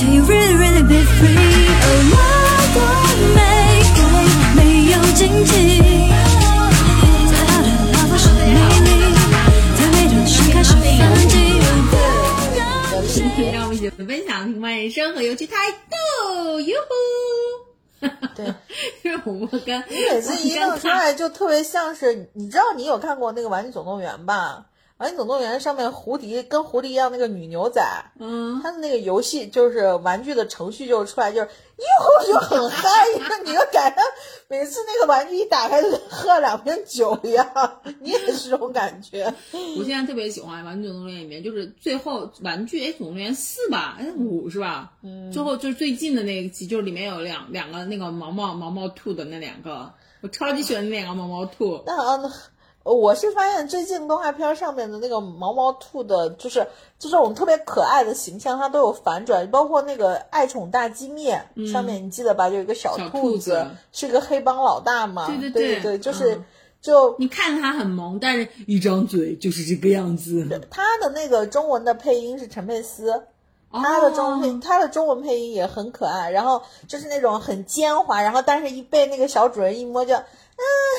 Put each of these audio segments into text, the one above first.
Can you really really be free？哦，那朵玫瑰没有荆棘，最好的老婆是秘密，最美的盛开是反击。今天让我们一起分享人生和游戏态度，哟呼！对，就是我跟你每次一弄出来就特别像是，你知道你有看过那个《玩具总动员》吧？《玩具总动员》上面胡迪跟胡迪一样那个女牛仔，嗯，他的那个游戏就是玩具的程序就出来就是哟就很嗨，你就感觉每次那个玩具一打开就跟喝了两瓶酒一样，你也是这种感觉。我现在特别喜欢《玩具总动员》里面，就是最后玩具哎，总动员四吧，哎五是吧？嗯，最后就是最近的那一集，就是里面有两两个那个毛毛毛毛兔的那两个，我超级喜欢那两个毛毛兔。那啊，我是发现最近动画片上面的那个毛毛兔的，就是就这种特别可爱的形象，它都有反转，包括那个《爱宠大机密》上面，你记得吧？就有一个小小兔兔子是个黑帮老大嘛？对对对对就是、嗯就你看着它很萌，但是一张嘴就是这个样子。他的那个中文的配音是陈佩斯。他的中文配，哦他的中文配音也很可爱，然后就是那种很奸猾，然后但是一被那个小主人一摸就，嗯，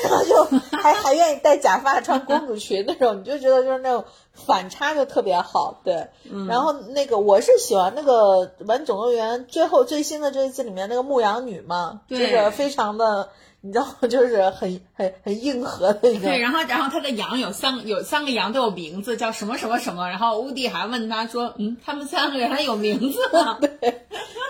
然后就还 还愿意戴假发穿公主裙那种，你就觉得就是那种反差就特别好，对。嗯然后那个我是喜欢那个《玩具总动员》最后最新的这一季里面那个牧羊女嘛，就对是非常的，你知道，就是很很很硬核的一个。对，然后然后他的羊有三个有三个羊都有名字，叫什么什么什么。然后乌迪还问他说：“嗯，他们三个原来有名字吗？”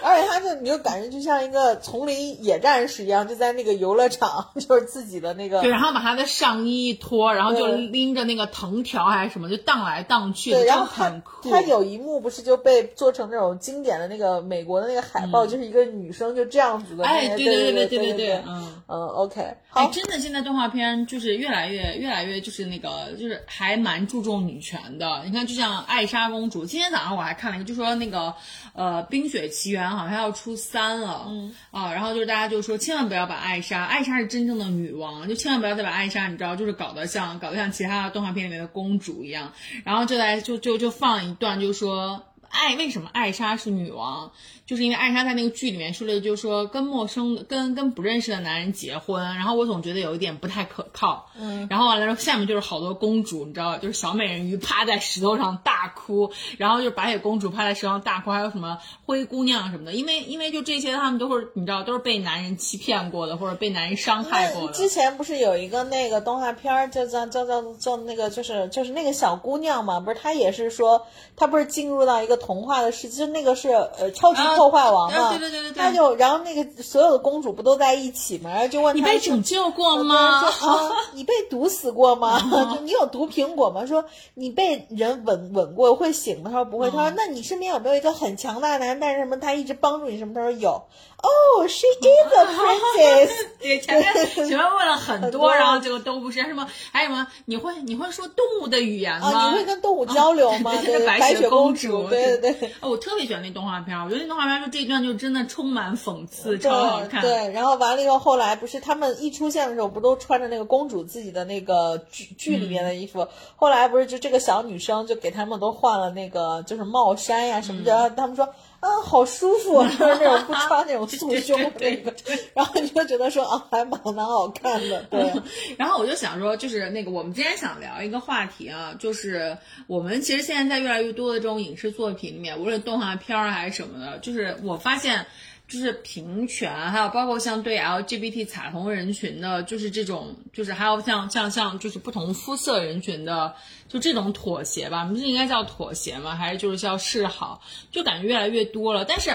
而且他就你就感觉就像一个丛林野战士一样，就在那个游乐场，就是自己的那个对，然后把他的上衣一脱，然后就拎着那个藤条还是什么，就荡来荡去的，对，然后他很酷。他有一幕不是就被做成那种经典的那个美国的那个海报，就是一个女生就这样子的那哎，对对对对对对对，嗯。嗯，OK，哎，好，真的，现在动画片就是越来越、越来越就是那个，就是还蛮注重女权的。你看，就像艾莎公主，今天早上我还看了一个，就说那个呃《冰雪奇缘》好像要出三了，嗯啊，然后就是大家就说千万不要把艾莎，艾莎是真正的女王，就千万不要再把艾莎，你知道，就是搞得像搞得像其他的动画片里面的公主一样。然后就在就就就放一段，就说爱为什么艾莎是女王？就是因为艾莎在那个剧里面说了，就是说跟陌生的、跟跟不认识的男人结婚，然后我总觉得有一点不太可靠。嗯，然后完了之后，下面就是好多公主，你知道？就是小美人鱼趴在石头上大哭，然后就是白雪公主趴在石头上大哭，还有什么灰姑娘什么的，因为因为就这些，他们都是你知道，都是被男人欺骗过的，或者被男人伤害过的。之前不是有一个那个动画片儿，叫叫叫叫叫那个，就是就是那个小姑娘嘛，不是她也是说，她不是进入到一个童话的世界，就那个是呃超级啊破坏王嘛，啊对对对对对她就然后那个所有的公主不都在一起嘛，然后就问你被拯救过吗？说啊，你被毒死过吗？就 你有毒苹果吗？说你被人吻吻过会醒吗？他说不会。他说那你身边有没有一个很强大的男人？但是什么他一直帮助你什么？他说有。哦、s h e is a princess。对，前面 前面问了很多，多然后结果都不是什么，还有什么？你会你会说动物的语言吗？啊，你会跟动物交流吗？对对对，白白雪公主，对对对。哦，我特别喜欢那动画片儿，我觉得那动画片儿就这一段就真的充满讽刺，超好看。对，然后完了以后，后来不是他们一出现的时候，不都穿着那个公主自己的那个剧剧里面的衣服？后来不是就这个小女生就给他们都换了那个就是帽衫呀什么的，他们说啊好舒服，就是那种不穿那种 束胸的那个，然后你就觉得说啊还蛮蛮好看的，对。然后我就想说，就是那个我们今天想聊一个话题啊，就是我们其实现在在越来越多的这种影视作品里面，无论动画片儿还是什么的，就是我发现。就是平权，还有包括像对 LGBT 彩虹人群的，就是这种，就是还有像像像就是不同肤色人群的，就这种妥协吧，不是应该叫妥协吗？还是就是叫示好？就感觉越来越多了，但是。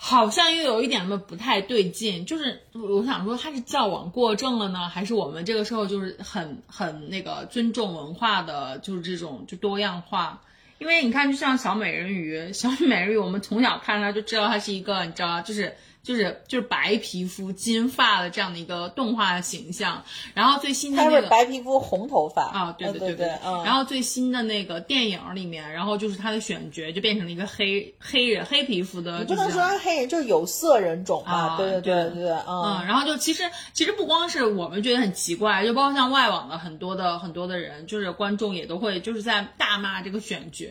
好像又有一点什么不太对劲，就是我想说，他是矫枉过正了呢，还是我们这个时候就是很很那个尊重文化的，就是这种就多样化。因为你看，就像小美人鱼，小美人鱼，我们从小看它就知道它是一个，你知道，就是就是就是白皮肤、金发的这样的一个动画形象。然后最新的那个白皮肤红头发啊，对对对对，嗯。然后最新的那个电影里面，然后就是他的选角就变成了一个黑黑人黑皮肤的，你不能说黑人，就是有色人种嘛，啊对对对对对，嗯，然后就其实其实不光是我们觉得很奇怪，就包括像外网的很多的很多的人，就是观众也都会就是在大骂这个选角。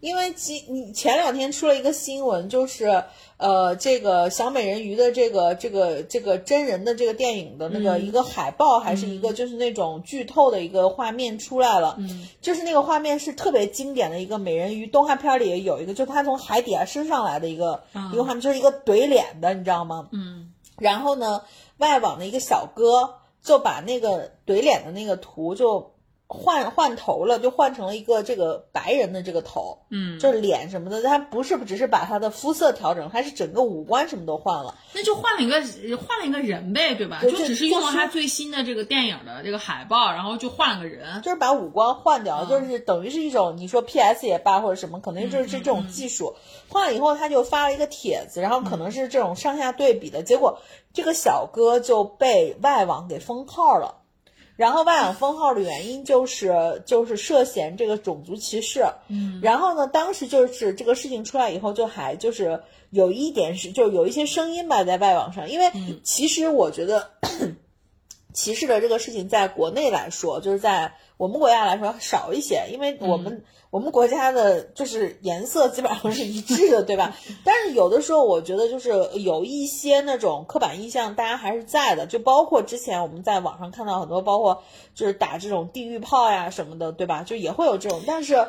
因为其你前两天出了一个新闻，就是呃，这个小美人鱼的这个这个这个真人的这个电影的那个一个海报，还是一个就是那种剧透的一个画面出来了，嗯，就是那个画面是特别经典的一个美人鱼动画片里有一个，就她从海底下升上来的一个、一个画面，就是一个怼脸的，你知道吗？嗯，然后呢，外网的一个小哥就把那个怼脸的那个图就换换头了，就换成了一个这个白人的这个头，嗯就是脸什么的，他不是只是把他的肤色调整，他是整个五官什么都换了。那就换了一个换了一个人呗，对吧？对就就只是用了他最新的这个电影的这个海报，然后就换了个人。就是把五官换掉，嗯就是等于是一种你说 PS 也罢或者什么，可能就是这种技术。换了以后，他就发了一个帖子，然后可能是这种上下对比的结果，这个小哥就被外网给封号了。然后外网封号的原因就是就是涉嫌这个种族歧视，嗯，然后呢，当时就是这个事情出来以后，就还就是有一点是，就有一些声音吧，在外网上，因为其实我觉得歧视的这个事情，在国内来说，就是在我们国家来说少一些，因为我们、我们国家的就是颜色基本上是一致的，对吧？但是有的时候，我觉得就是有一些那种刻板印象，大家还是在的，就包括之前我们在网上看到很多，包括就是打这种地域炮呀什么的，对吧？就也会有这种，但是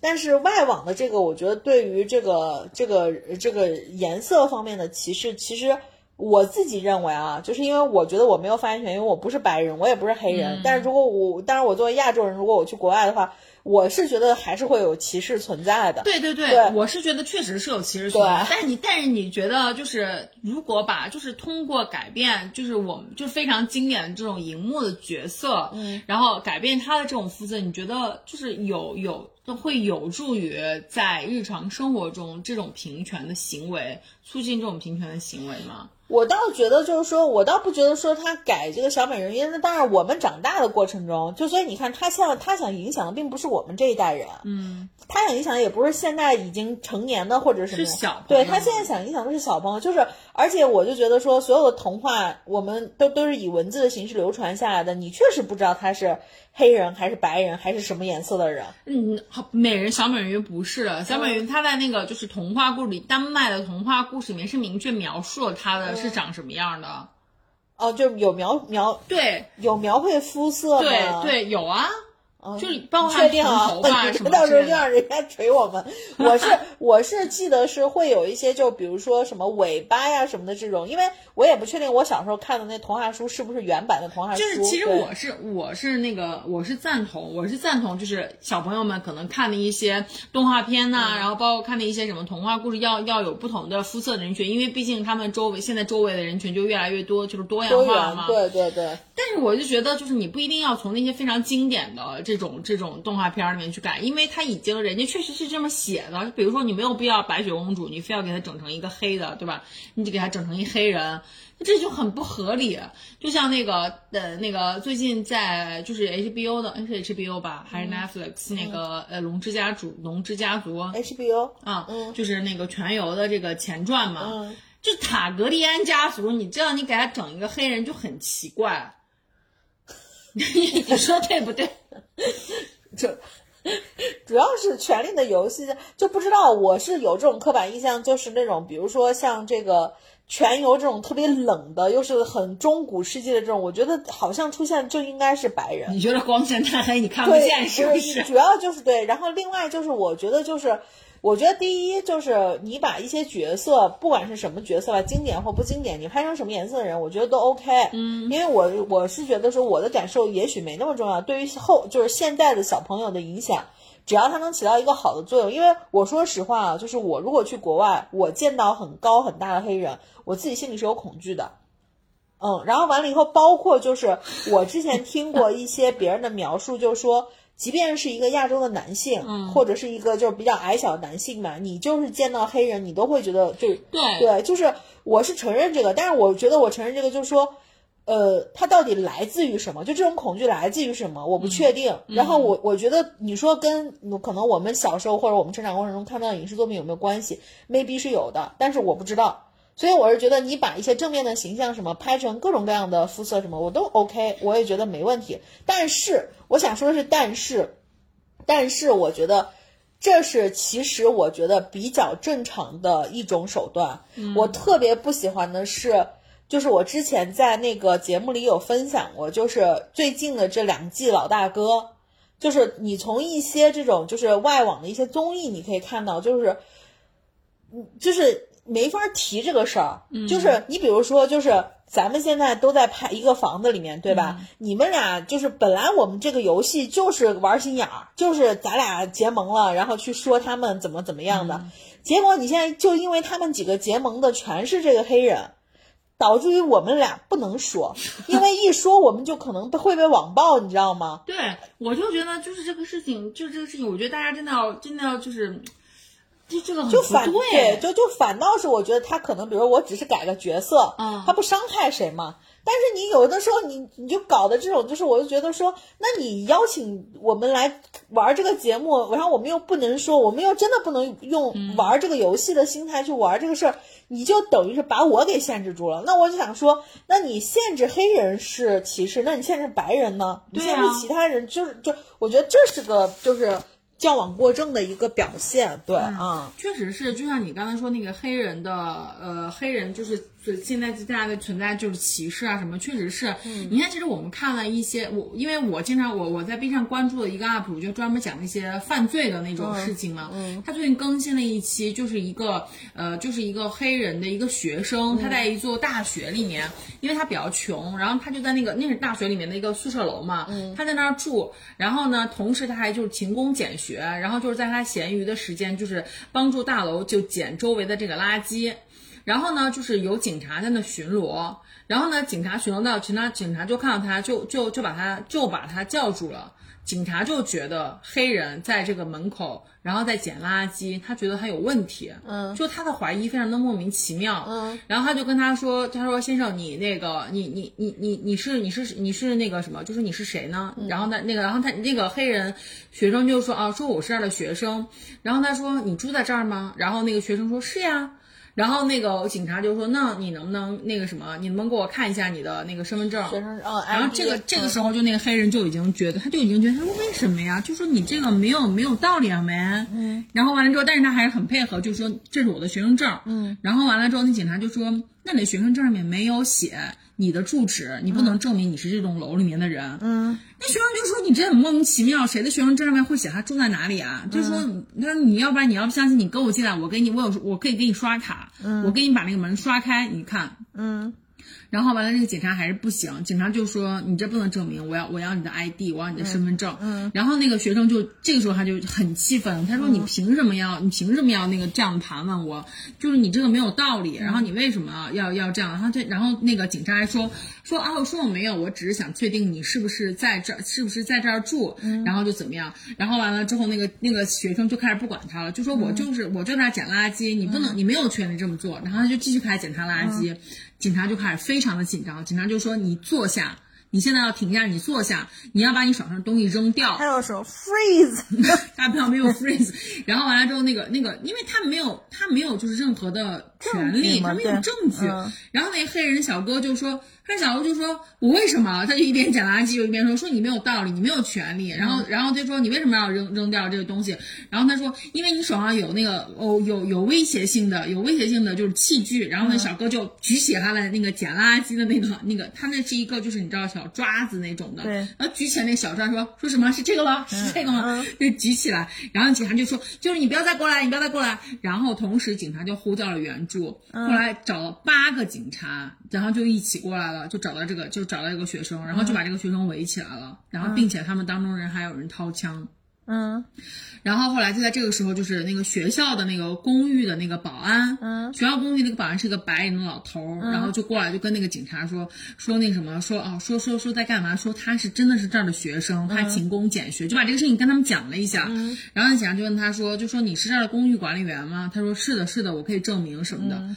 但是外网的这个，我觉得对于这个这个这个颜色方面的歧视，其实。我自己认为啊，就是因为我觉得我没有发言权，因为我不是白人，我也不是黑人。但是如果我，当然我作为亚洲人，如果我去国外的话，我是觉得还是会有歧视存在的。对对对，对我是觉得确实是有歧视存在对，但是你但是你觉得就是如果把就是通过改变就是我们就非常经典的这种荧幕的角色，嗯，然后改变他的这种肤色，你觉得就是有有会有助于在日常生活中这种平权的行为，促进这种平权的行为吗？我倒觉得就是说，我倒不觉得说他改这个小美人鱼，那当然我们长大的过程中，就所以你看他像他想影响的并不是我们这一代人，嗯，他想影响的也不是现在已经成年的或者什么。是小朋友。对他现在想影响的是小朋友，就是而且我就觉得说，所有的童话我们都都是以文字的形式流传下来的，你确实不知道他是黑人还是白人还是什么颜色的人，嗯，好，美人小美人鱼不是的，小美人鱼她在那个就是童话故事里，丹麦的童话故事里面是明确描述了他的是长什么样的。哦，就有描描对。有描绘肤色对？对，有啊，就包括你她确定啊？长头发你 什么别到时候之类的。又让人家锤我们。我是我是记得是会有一些，就比如说什么尾巴呀什么的这种，因为我也不确定我小时候看的那童话书是不是原版的童话书。就是其实对我是我是那个我是赞同我是赞同就是小朋友们可能看的一些动画片呐、嗯然后包括看的一些什么童话故事要要有不同的肤色的人群，因为毕竟他们周围现在周围的人群就越来越多，就是多样多化了嘛。元，对对对。但是我就觉得，就是你不一定要从那些非常经典的这种这种动画片里面去改，因为他已经人家确实是这么写的。比如说，你没有必要白雪公主，你非要给她整成一个黑的，对吧？你就给她整成一黑人，这就很不合理。就像那个呃那个最近在就是 HBO 的，哎是 HBO 吧，还是 Netflix、那个呃龙之家族龙之家族 HBO，啊，嗯就是那个全游的这个前传嘛。嗯，就塔格利安家族，你这样你给他整一个黑人就很奇怪，你说对不对？这主要是《权力的游戏》，就不知道我是有这种刻板印象，就是那种比如说像这个。全游这种特别冷的，又是很中古世纪的这种，我觉得好像出现就应该是白人。你觉得光线太黑，你看不对，见是不不是？主要就是对，然后另外就是我觉得就是，我觉得第一就是你把一些角色，不管是什么角色吧，经典或不经典，你拍成什么颜色的人，我觉得都 OK。嗯，因为我我是觉得说我的感受也许没那么重要，对于后就是现在的小朋友的影响。只要他能起到一个好的作用，因为我说实话啊，就是我如果去国外，我见到很高很大的黑人，我自己心里是有恐惧的。嗯，然后完了以后，包括就是我之前听过一些别人的描述，就是说，即便是一个亚洲的男性，嗯或者是一个就是比较矮小的男性嘛，你就是见到黑人，你都会觉得就对对，就是我是承认这个，但是我觉得我承认这个就是说。呃，它到底来自于什么？就这种恐惧来自于什么？我不确定。然后我我觉得你说跟可能我们小时候或者我们成长过程中看到的影视作品有没有关系？maybe 是有的，但是我不知道。所以我是觉得你把一些正面的形象什么拍成各种各样的肤色什么，我都 OK，我也觉得没问题。但是我想说的是，但是，但是我觉得这是其实我觉得比较正常的一种手段。我特别不喜欢的是，就是我之前在那个节目里有分享过，就是最近的这两季老大哥，就是你从一些这种就是外网的一些综艺，你可以看到，就是，嗯，就是没法提这个事儿。就是你比如说，就是咱们现在都在拍一个房子里面，对吧？你们俩就是本来我们这个游戏就是玩心眼儿，就是咱俩结盟了，然后去说他们怎么怎么样的。结果你现在就因为他们几个结盟的全是这个黑人。导致于我们俩不能说，因为一说我们就可能会被网暴，你知道吗？对，我就觉得就是这个事情，就是这个事情，我觉得大家真的要真的要就是，这这个就反对，就就反倒是我觉得他可能，比如我只是改个角色，嗯他不伤害谁嘛。但是你有的时候你你就搞的这种，就是我就觉得说，那你邀请我们来玩这个节目，然后我们又不能说，我们又真的不能用嗯玩这个游戏的心态去玩这个事儿，你就等于是把我给限制住了。那我就想说，那你限制黑人是歧视，那你限制白人呢？你限制其他人，就是就我觉得这是个就是矫枉过正的一个表现。对啊。确实是，就像你刚才说那个黑人的，呃，黑人就是就现在大家的存在就是歧视啊什么，确实是。你看，其实我们看了一些，我因为我经常我我在 B 站关注的一个 UP 主，就专门讲那些犯罪的那种事情嘛。他最近更新了一期，就是一个呃，就是一个黑人的一个学生，他在一座大学里面，因为他比较穷，然后他就在那个那是大学里面的一个宿舍楼嘛，他在那儿住，然后呢，同时他还就是勤工俭学，然后就是在他闲余的时间，就是帮助大楼就捡周围的这个垃圾。然后呢，就是有警察在那巡逻，然后呢，警察巡逻到，警察警察就看到他，就就就把他就把他叫住了。警察就觉得黑人在这个门口，然后在捡垃圾，他觉得他有问题，嗯，就他的怀疑非常的莫名其妙，嗯，然后他就跟他说，他说先生，你那个你你你你你是你是你是那个什么，就是你是谁呢？然后他那个然后他那个黑人学生就说啊，说我是这儿的学生，然后他说你住在这儿吗？然后那个学生说是呀。然后那个警察就说：“那你能不能那个什么？你能不能给我看一下你的那个身份证？”学生证，然后这个这个时候，就那个黑人就已经觉得，他就已经觉得，他说为什么呀？就说你这个没有没有道理啊，没。嗯。然后完了之后，但是他还是很配合，就说这是我的学生证。嗯。然后完了之后，那警察就说，那你的学生证上面没有写你的住址，你不能证明你是这栋楼里面的人。嗯。那学生就说你这很莫名其妙，谁的学生证上面会写他住在哪里啊？就说他说你要不然你要不相信，你跟我进来，我给你我有我可以给你刷卡，我给你把那个门刷开，你看。然后完了，那个警察还是不行，警察就说你这不能证明，我要我要你的 ID，我要你的身份证。嗯，然后那个学生就这个时候他就很气愤，他说你凭什么要你凭什么要那个这样盘问我？就是你这个没有道理，然后你为什么要要这样？然后这然后那个警察还说说啊，我说我没有，我只是想确定你是不是在这儿，是不是在这儿住，然后就怎么样？然后完了之后，那个那个学生就开始不管他了，就说我就是我就在那捡垃圾，你不能你没有权利这么做。然后他就继续开始检查垃圾。警察就开始非常的紧张，警察就说：“你坐下，你现在要停下，你坐下，你要把你手上的东西扔掉。”还有什么 freeze？大票没有 freeze，然后完了之后，那个那个，因为他没有他没有就是任何的权利，他没有证据。嗯然后那个黑人小哥就说，黑人小哥就说，我为什么？他就一边捡垃圾，就一边说，说你没有道理，你没有权利。然后然后就说你为什么要扔扔掉这个东西？然后他说，因为你手上有那个哦有有威胁性的有威胁性的就是器具。然后那小哥就举起他的那个捡垃圾的那个那个，他那是一个就是你知道小抓子那种的，对然后举起来那小抓说说什么是这个了，是这个吗？就举起来，然后警察就说，就是你不要再过来，你不要再过来。然后同时警察就呼叫了援助，后来找了八个警察，然后就一起过来了，就找到这个就找到一个学生，然后就把这个学生围起来了，然后并且他们当中人还有人掏枪。嗯然后后来就在这个时候，就是那个学校的那个公寓的那个保安，嗯学校公寓那个保安是个白人的老头儿，然后就过来就跟那个警察说说那什么说哦说说说在干嘛？说他是真的是这儿的学生，他勤工俭学，就把这个事情跟他们讲了一下。然后那警察就问他说，就说你是这儿的公寓管理员吗？他说是的，是的，我可以证明什么的。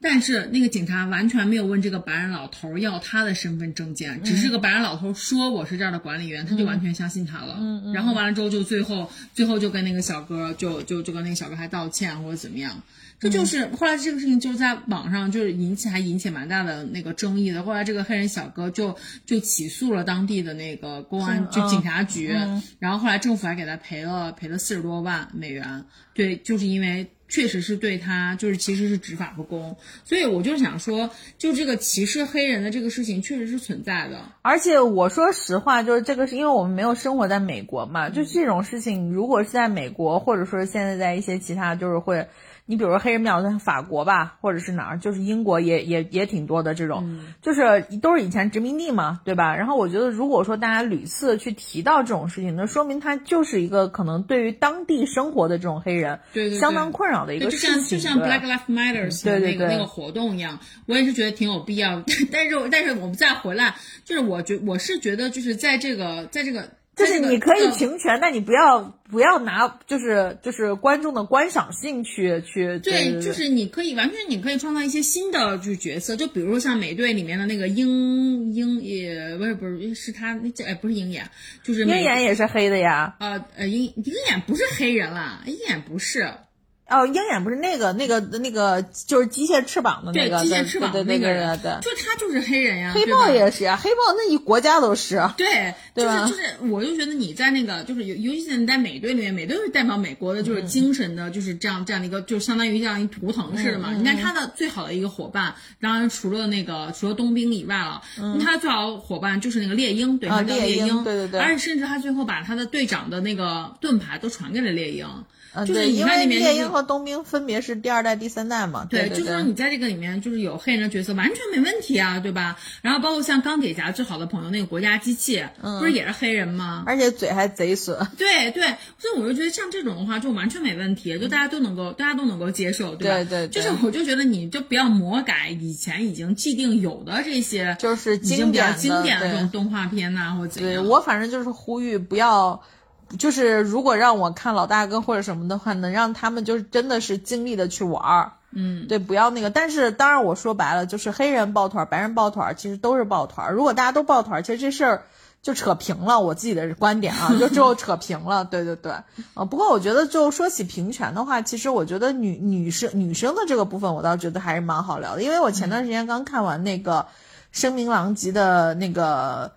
但是那个警察完全没有问这个白人老头儿要他的身份证件，只是个白人老头儿说我是这儿的管理员，他就完全相信他了。嗯然后完了之后就最后最后就跟那个小哥就就就跟那个小哥还道歉或者怎么样。这就是后来这个事情就是在网上就是引起还引起蛮大的那个争议的。后来这个黑人小哥就就起诉了当地的那个公安就警察局，然后后来政府还给他赔了赔了四十多万美元。对，就是因为确实是对他就是其实是执法不公，所以我就想说，就这个歧视黑人的这个事情确实是存在的。而且我说实话，就是这个是因为我们没有生活在美国嘛，就这种事情，如果是在美国，或者说现在在一些其他，就是会，你比如说黑人比较多，法国吧，或者是哪儿，就是英国也也也挺多的这种，就是都是以前殖民地嘛，对吧？然后我觉得，如果说大家屡次去提到这种事情，那说明他就是一个可能对于当地生活的这种黑人，对对对相当困扰的一，个事情，像就像对 Black Lives Matters 的那个对对对那个活动一样，我也是觉得挺有必要的。但是但是我们再回来，就是我觉我是觉得就是在这个在这个就是你可以呃平权，但你不要不要拿就是就是观众的观赏性去去对，对就是你可以完全你可以创造一些新的就是角色，就比如说像美队里面的那个鹰鹰也不是不是是他那这哎不是鹰眼，就是鹰眼也是黑的呀。呃呃鹰鹰眼不是黑人啦，鹰眼不是。哦，鹰眼不是那个那个那个就是机械翅膀的那对，个，机械翅膀对对对那个人，对对。就他就是黑人呀，黑豹也是啊，黑豹那一国家都是。啊对，对是就是，我就觉得你在那个，就是尤尤其是你在美队里面，美队是代表美国的，就是精神的，就是这样这样的一个，就相当于这样一图腾似的嘛。你看他的最好的一个伙伴，当然除了那个除了冬兵以外了，他的最好伙伴就是那个猎鹰，对，叫猎鹰鹰，对对对而且甚至他最后把他的队长的那个盾牌都传给了猎鹰，嗯，就是对，你看因为猎鹰和冬兵分别是第二代、第三代嘛。对就是说你在这个里面就是有黑人的角色，完全没问题啊，对吧？然后包括像钢铁侠最好的朋友那个国家机器，不是也是黑人吗？而且嘴还贼损。对对，所以我就觉得像这种的话，就完全没问题，就大家都能够，大家都能够接受，对吧？对对对就是我就觉得你就不要魔改以前已经既定有的这些，就是已经比较经典的经典的这种动画片呐、或者怎样。对我反正就是呼吁不要，就是如果让我看老大哥或者什么的话，能让他们就是真的是尽力的去玩儿。嗯，对，不要那个。但是当然我说白了，就是黑人抱团儿，白人抱团儿，其实都是抱团儿。如果大家都抱团儿，其实这事儿。就扯平了，我自己的观点啊，就只有扯平了，对对对，啊，不过我觉得就说起平权的话，其实我觉得女女生女生的这个部分，我倒觉得还是蛮好聊的，因为我前段时间刚看完那个《声名狼藉》的那个，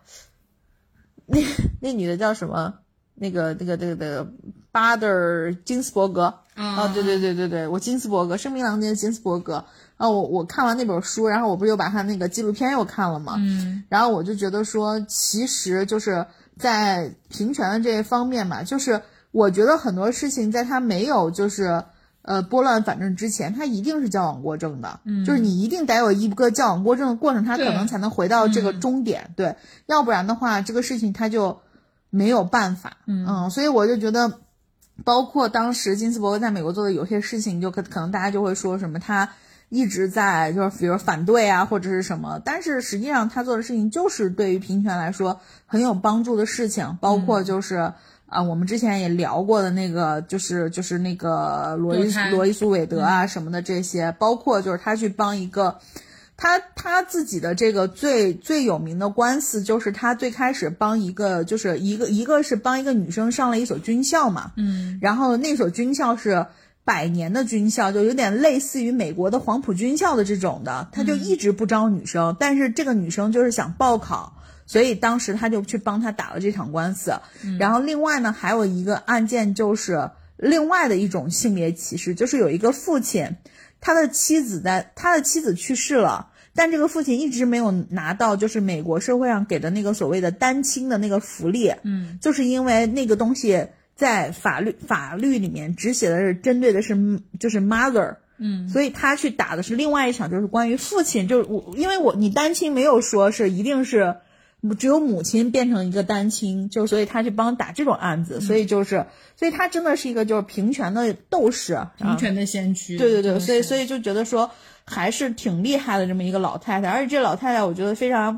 那 那女的叫什么？那个那个那个那个巴德尔金斯伯格。啊，对对对对对，我金斯伯格《声名狼藉》的金斯伯格。啊，我我看完那本书，然后我不是又把他那个纪录片又看了嘛，嗯，然后我就觉得说，其实就是在平权的这一方面嘛，就是我觉得很多事情在他没有就是呃拨乱反正之前，他一定是矫枉过正的，嗯，就是你一定得有一个矫枉过正的过程，他可能才能回到这个终点，对，要不然的话，这个事情他就没有办法，嗯所以我就觉得。包括当时金斯伯格在美国做的有些事情，就可可能大家就会说什么他一直在就是比如反对啊或者是什么，但是实际上他做的事情就是对于平权来说很有帮助的事情，包括就是。啊，我们之前也聊过的那个，就是就是那个罗伊罗伊苏韦德啊什么的这些，包括就是他去帮一个，他他自己的这个最最有名的官司，就是他最开始帮一个，就是一个一个是帮一个女生上了一所军校嘛，嗯，然后那所军校是百年的军校，就有点类似于美国的黄埔军校的这种的，他就一直不招女生，但是这个女生就是想报考。所以当时他就去帮他打了这场官司，然后另外呢还有一个案件就是另外的一种性别歧视，就是有一个父亲，他的妻子在他的妻子去世了，但这个父亲一直没有拿到就是美国社会上给的那个所谓的单亲的那个福利，嗯，就是因为那个东西在法律法律里面只写的是针对的是就是 mother，嗯，所以他去打的是另外一场，就是关于父亲，就是我因为我你单亲没有说是一定是。只有母亲变成一个单亲，就所以他去帮打这种案子，所以就是，所以他真的是一个就是平权的斗士，啊平权的先驱。对对对，所以所以以就觉得说还是挺厉害的这么一个老太太，而且这老太太我觉得非常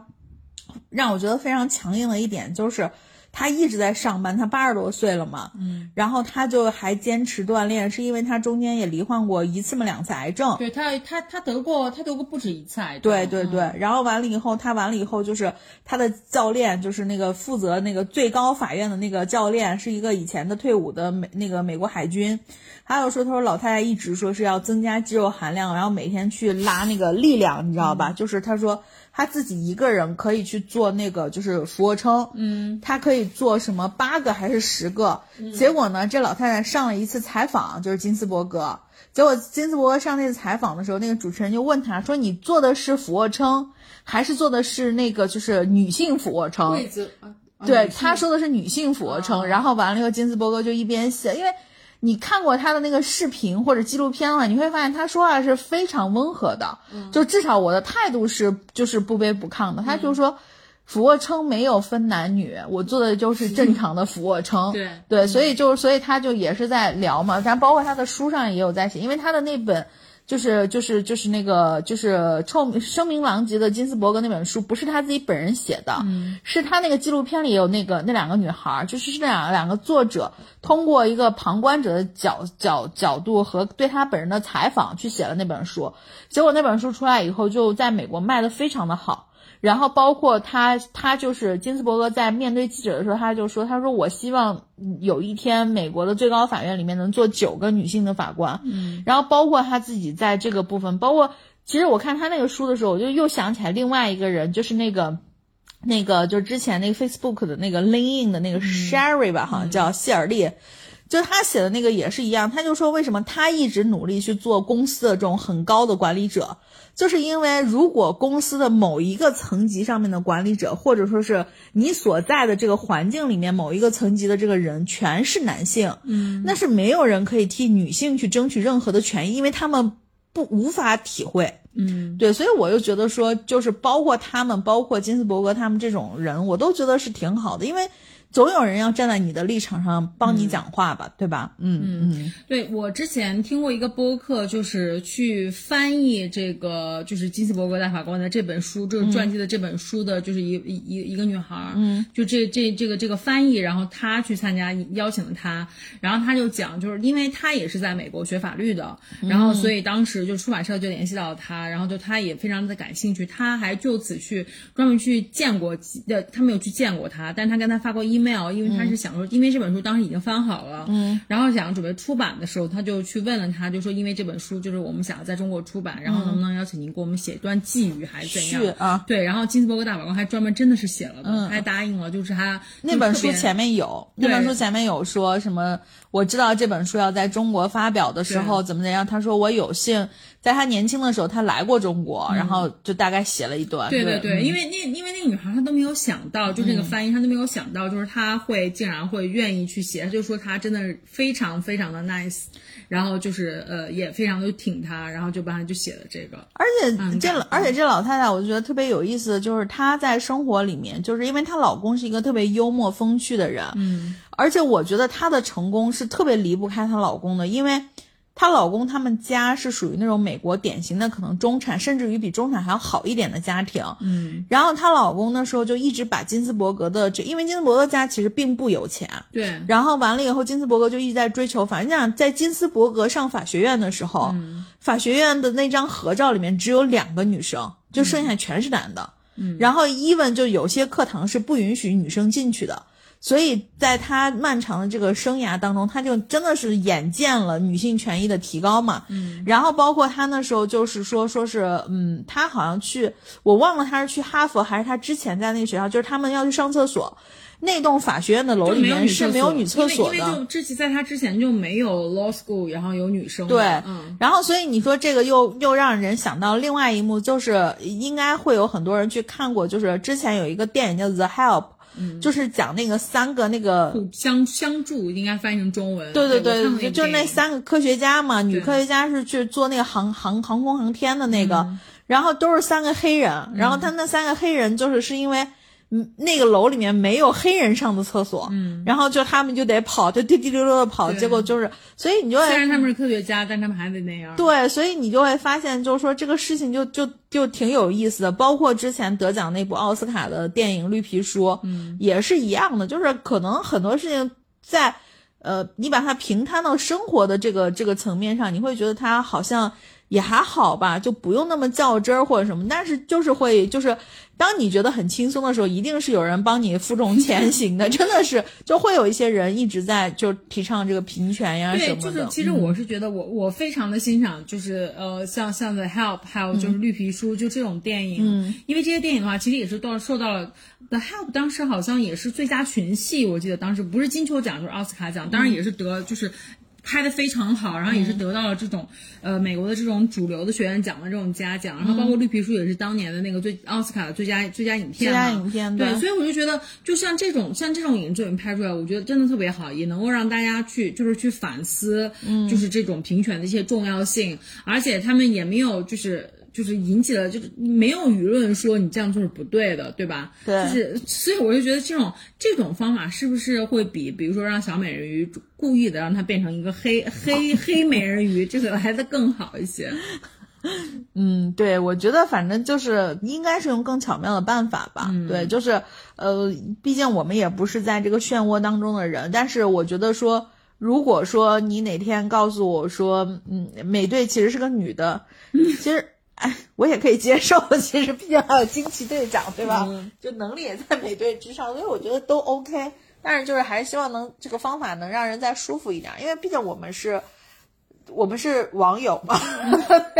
让我觉得非常强硬的一点就是，他一直在上班，他八十多岁了嘛，嗯，然后他就还坚持锻炼，是因为他中间也罹患过一次嘛两次癌症，对他他他得过他得过不止一次癌症，对对对，嗯。然后完了以后，他完了以后就是他的教练，就是那个负责那个最高法院的那个教练，是一个以前的退伍的美那个美国海军。还有说，他说老太太一直说是要增加肌肉含量，然后每天去拉那个力量，你知道吧？就是他说他自己一个人可以去做那个就是俯卧撑，嗯，他可以做什么八个还是十个？结果呢，这老太太上了一次采访，就是金斯伯格。结果金斯伯格上那次采访的时候，那个主持人就问他说：“你做的是俯卧撑，还是做的是那个就是女性俯卧撑？”对，他说的是女性俯卧撑，啊然后完了以后，金斯伯格就一边写，因为你看过他的那个视频或者纪录片的话，你会发现他说话是非常温和的，嗯就至少我的态度是就是不卑不亢的。他就说，俯卧撑没有分男女，我做的就是正常的俯卧撑。对对，所以就是所以他就也是在聊嘛，但包括他的书上也有在写，因为他的那本。就是就是就是那个就是臭声名狼藉的金斯伯格那本书，不是他自己本人写的，是他那个纪录片里有那个那两个女孩儿，就是是那两两个作者通过一个旁观者的角角角度和对他本人的采访去写了那本书，结果那本书出来以后就在美国卖的非常的好。然后包括他，他就是金斯伯格在面对记者的时候，他就说：“他说我希望有一天美国的最高法院里面能坐九个女性的法官。”嗯，然后包括他自己在这个部分，包括其实我看他那个书的时候，我就又想起来另外一个人，就是那个。那个就是之前那个 Facebook 的那个 In 的那个 Sherry 吧，好像叫谢尔利，就他写的那个也是一样，他就说为什么他一直努力去做公司的这种很高的管理者，就是因为如果公司的某一个层级上面的管理者，或者说是你所在的这个环境里面某一个层级的这个人全是男性，嗯，那是没有人可以替女性去争取任何的权益，因为他们不无法体会。嗯，对，所以我又觉得说，就是包括他们，包括金斯伯格他们这种人，我都觉得是挺好的，因为总有人要站在你的立场上帮你讲话吧，对吧？嗯嗯。对我之前听过一个播客，就是去翻译这个就是金斯伯格大法官的这本书，就是传记的这本书的，就是一一一一个女孩儿，嗯，就这这这个这个翻译，然后她去参加，邀请了她，然后她就讲，就是因为她也是在美国学法律的，然后所以当时就出版社就联系到她，然后就她也非常的感兴趣，她还就此去专门去见过几，呃，她没有去见过她，但她跟她发过 email，因为他是想说，因为这本书当时已经翻好了，嗯，然后想准备出版的时候，他就去问了他，就说因为这本书就是我们想要在中国出版，然后能不能邀请您给我们写一段寄语，还是怎样？序啊对，然后金斯伯格大法官还专门真的是写了的，他还答应了，就是他那本书前面有，那本书前面有说什么？我知道这本书要在中国发表的时候怎么怎样，他说我有幸在他年轻的时候他来过中国，然后就大概写了一段。对对对因为那因为那个女孩她都没有想到，就那个翻译她都没有想到，就是她会竟然会愿意去写，她就说她真的非常非常的 nice，然后就是呃也非常的挺她，然后就帮她就写了这个。而且这而且这老太太，我就觉得特别有意思的就是她在生活里面，就是因为她老公是一个特别幽默风趣的人，嗯，而且我觉得她的成功是特别离不开她老公的，因为她老公他们家是属于那种美国典型的可能中产，甚至于比中产还要好一点的家庭，嗯，然后她老公那时候就一直把金斯伯格的这，因为金斯伯格家其实并不有钱，对，然后完了以后，金斯伯格就一直在追求。反正讲，在金斯伯格上法学院的时候，法学院的那张合照里面只有两个女生，就剩下全是男的。嗯，然后 even 就有些课堂是不允许女生进去的。所以在他漫长的这个生涯当中，他就真的是眼见了女性权益的提高嘛。嗯，然后包括他那时候就是说，说是嗯，他好像去，我忘了他是去哈佛还是他之前在那个学校，就是他们要去上厕所，那栋法学院的楼里面是没有女厕所因为因为的。就之前在他之前就没有 law school，然后有女生对，嗯，然后所以你说这个又又让人想到另外一幕，就是应该会有很多人去看过，就是之前有一个电影叫《The Help》，就是讲那个三个那个互相相助应该翻译成中文。对对对，就就那三个科学家嘛，女科学家是去做那个航航航空航天的那个，然后都是三个黑人，然后他那三个黑人就是是因为嗯那个楼里面没有黑人上的厕所，嗯，然后就他们就得跑，就滴滴溜溜的跑，结果就是，所以你就会虽然他们是科学家，但他们还得那样。对，所以你就会发现，就是说这个事情就就就挺有意思的。包括之前得奖那部奥斯卡的电影《绿皮书》，嗯，也是一样的，就是可能很多事情在呃，你把它平摊到生活的这个这个层面上，你会觉得它好像也还好吧，就不用那么较真儿或者什么。但是就是会就是。当你觉得很轻松的时候，一定是有人帮你负重前行的，真的是就会有一些人一直在就提倡这个平权呀什对，么的。就是其实我是觉得我我非常的欣赏，就是呃像像 The Help，还有就是绿皮书，就这种电影，嗯因为这些电影的话，其实也是到受到了 The Help 当时好像也是最佳群戏，我记得当时不是金球奖就是奥斯卡奖，当然也是得就是。拍的非常好，然后也是得到了这种、呃美国的这种主流的学院奖的这种嘉奖，然后包括绿皮书也是当年的那个最奥斯卡的最佳最佳影片最佳嘛影片对，对所以我就觉得，就像这种像这种影作品拍出来，我觉得真的特别好，也能够让大家去就是去反思，嗯，就是这种平权的一些重要性，而且他们也没有就是。就是引起了，就是没有舆论说你这样做是不对的，对吧？对就是所以我就觉得这种这种方法是不是会比，比如说让小美人鱼故意的让它变成一个黑 黑黑美人鱼，这个来的更好一些？嗯，对，我觉得反正就是应该是用更巧妙的办法吧。对，就是呃，毕竟我们也不是在这个漩涡当中的人，但是我觉得说，如果说你哪天告诉我说，嗯，美队其实是个女的，其实。哎，我也可以接受。其实，毕竟还有惊奇队长，对吧？就能力也在美队之上，所以我觉得都 OK。但是，就是还是希望能这个方法能让人再舒服一点，因为毕竟我们是，我们是网友嘛。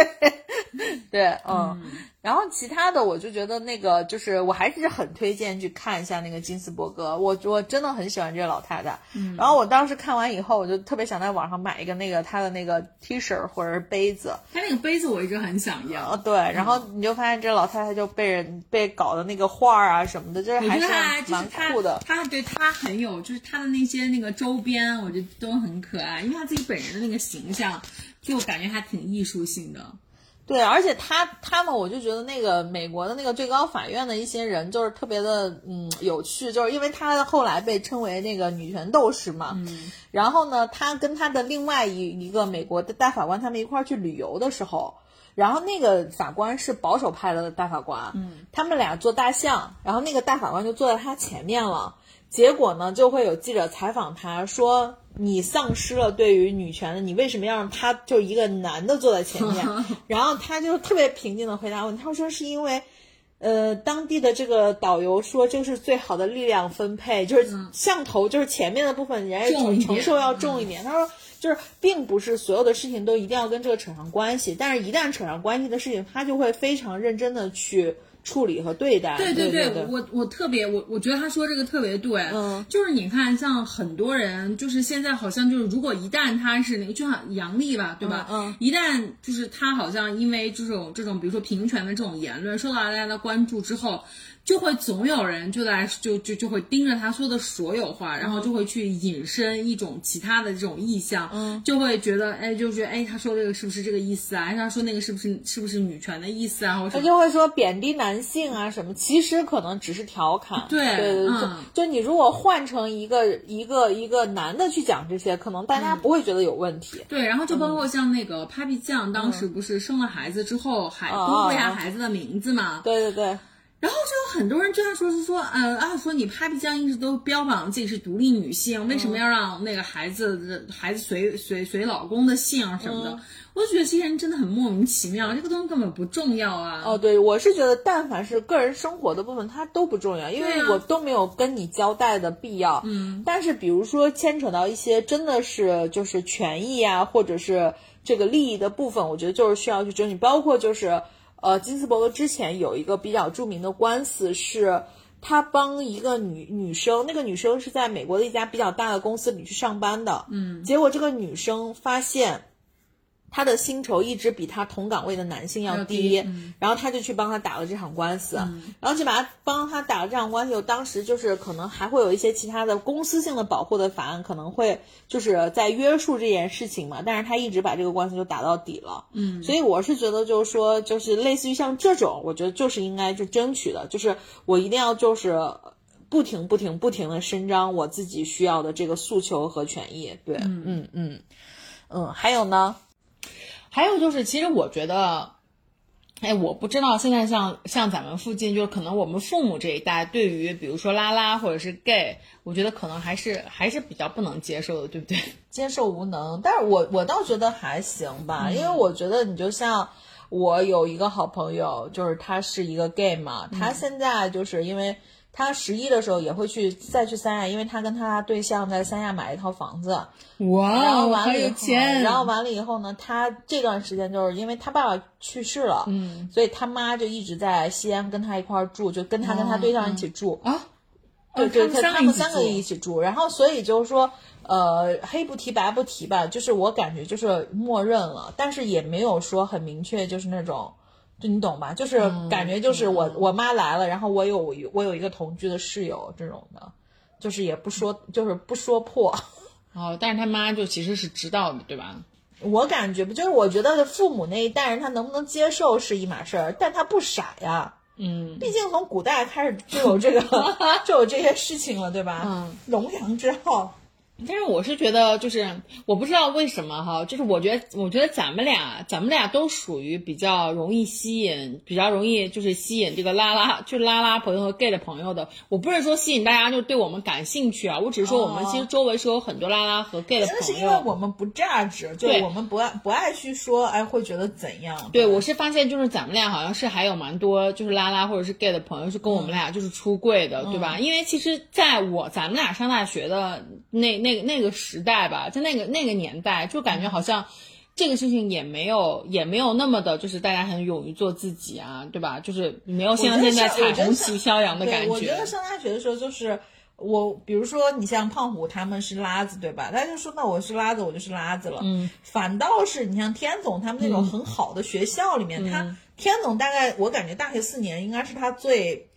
对，嗯。然后其他的，我就觉得那个就是，我还是很推荐去看一下那个金斯伯格。我我真的很喜欢这个老太太。嗯。然后我当时看完以后，我就特别想在网上买一个那个她的那个 T 恤或者是杯子。她那个杯子我一直很想要。哦，对。然后你就发现这老太太就被人被搞的那个画儿啊什么的，就是还是蛮酷的。她对她很有，就是她的那些那个周边，我觉得都很可爱，因为她自己本人的那个形象，就感觉还挺艺术性的。对，而且他他们，我就觉得那个美国的那个最高法院的一些人，就是特别的嗯有趣，就是因为他后来被称为那个女权斗士嘛。嗯。然后呢，他跟他的另外一一个美国的大法官，他们一块儿去旅游的时候，然后那个法官是保守派的大法官，嗯，他们俩坐大象，然后那个大法官就坐在他前面了。结果呢，就会有记者采访他说：“你丧失了对于女权的，你为什么要让他就一个男的坐在前面？” 然后他就特别平静的回答我，他说：“是因为，呃，当地的这个导游说这是最好的力量分配，就是像头就是前面的部分，人家承受要重一点。他说。就是，并不是所有的事情都一定要跟这个扯上关系，但是一旦扯上关系的事情，他就会非常认真的去处理和对待。对对对，我我特别我我觉得他说这个特别对，嗯，就是你看，像很多人，就是现在好像就是，如果一旦他是那个，就像杨笠吧，对吧？嗯，一旦就是他好像因为这种这种，比如说平权的这种言论受到大家的关注之后。就会总有人就在就就就会盯着他说的所有话，然后就会去引申一种其他的这种意象，嗯，就会觉得哎，就觉得哎，他说这个是不是这个意思啊？哎，他说那个是不是是不是女权的意思啊？或者他就会说贬低男性啊什么，其实可能只是调侃。对对对，嗯就就你如果换成一个一个一个男的去讲这些，可能大家不会觉得有问题。对，然后就包括像那个 Papi 酱，当时不是生了孩子之后还公布一下孩子的名字嘛？对对对。然后就有很多人就在说是说，嗯啊，说你 Papi 酱一直都标榜自己是独立女性，为什么要让那个孩子的孩子随随随老公的姓什么的？我就觉得这些人真的很莫名其妙，这个东西根本不重要啊。哦，对，我是觉得，但凡是个人生活的部分，它都不重要，因为我都没有跟你交代的必要。嗯，但是比如说牵扯到一些真的是就是权益啊，或者是这个利益的部分，我觉得就是需要去争取，包括就是。呃，金斯伯格之前有一个比较著名的官司，是他帮一个女女生，那个女生是在美国的一家比较大的公司里去上班的，嗯，结果这个女生发现，他的薪酬一直比他同岗位的男性要要低，嗯。然后他就去帮他打了这场官司，然后就把他帮他打了这场官司，当时就是可能还会有一些其他的公司性的保护的法案，可能会就是在约束这件事情嘛，但是他一直把这个官司就打到底了，嗯，所以我是觉得就是说，就是类似于像这种，我觉得就是应该就争取的，就是我一定要就是。不停不停不停的伸张我自己需要的这个诉求和权益，对，嗯嗯嗯，还有呢，还有就是，其实我觉得，哎，我不知道现在像像咱们附近，就是可能我们父母这一代，对于比如说拉拉或者是 gay，我觉得可能还是还是比较不能接受的，对不对？接受无能，但是我我倒觉得还行吧，因为我觉得你就像我有一个好朋友，就是他是一个 gay 嘛，他现在就是因为他十一的时候也会去再去三亚，因为他跟他对象在三亚买了一套房子，哇然后完了以后，有钱，然后完了以后呢，他这段时间就是因为他爸爸去世了，嗯，所以他妈就一直在西安跟他一块儿住，就跟他跟他对象一起住，啊，对对，他他们三个一起住，然后所以就是说，呃，黑不提白不提吧，就是我感觉就是默认了，但是也没有说很明确，就是那种，就你懂吧？就是感觉就是我、我妈来了，然后我有我有一个同居的室友这种的，就是也不说就是不说破，哦，但是他妈就其实是知道的，对吧？我感觉不就是我觉得父母那一代人他能不能接受是一码事儿，但他不傻呀。嗯，毕竟从古代开始就有这个 就有这些事情了，对吧？嗯，龙阳之好。但是我是觉得，就是我不知道为什么哈，就是我觉得，我觉得咱们俩，咱们俩都属于比较容易吸引，比较容易就是吸引这个拉拉，就拉拉朋友和 gay 的朋友的。我不是说吸引大家就对我们感兴趣啊，我只是说我们哦其实周围是有很多拉拉和 gay 的真的是。因为我们不价值，就我们不爱不爱去说，哎，会觉得怎样？对，我是发现就是咱们俩好像是还有蛮多就是拉拉或者是 gay 的朋友是跟我们俩就是出柜的，对吧？因为其实在我咱们俩上大学的那那个那个时代吧，在那个那个年代，就感觉好像。这个事情也没有，也没有那么的，就是大家很勇于做自己啊，对吧？就是没有像现在彩虹旗飘扬的感觉，我觉觉得。上大学的时候就是。我比如说，你像胖虎他们是拉子，对吧？他就说那我是拉子，我就是拉子了。嗯，反倒是你像天总他们那种很好的学校里面，嗯他天总大概我感觉大学四年应该是他最